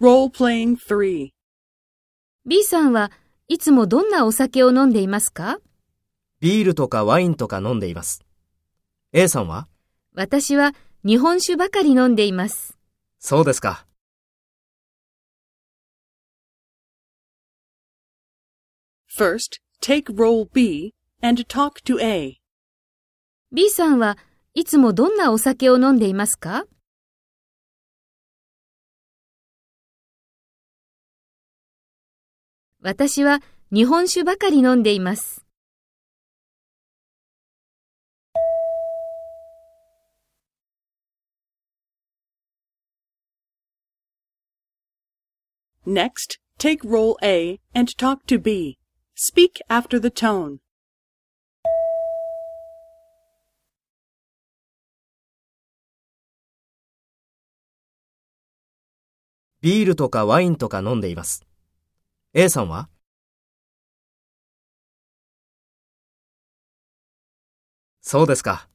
Role-playing 3. B さんはいつもどんなお酒を飲んでいますか？ビールとかワインとか飲んでいます。A さんは？私は日本酒ばかり飲んでいます。そうですか。First, take role B and talk to A. B さんはいつもどんなお酒を飲んでいますか？私は日本酒ばかり飲んでいます。Next, take role A and talk to B. Speak after the tone. ビールとかワインとか飲んでいます。A さんは？そうですか。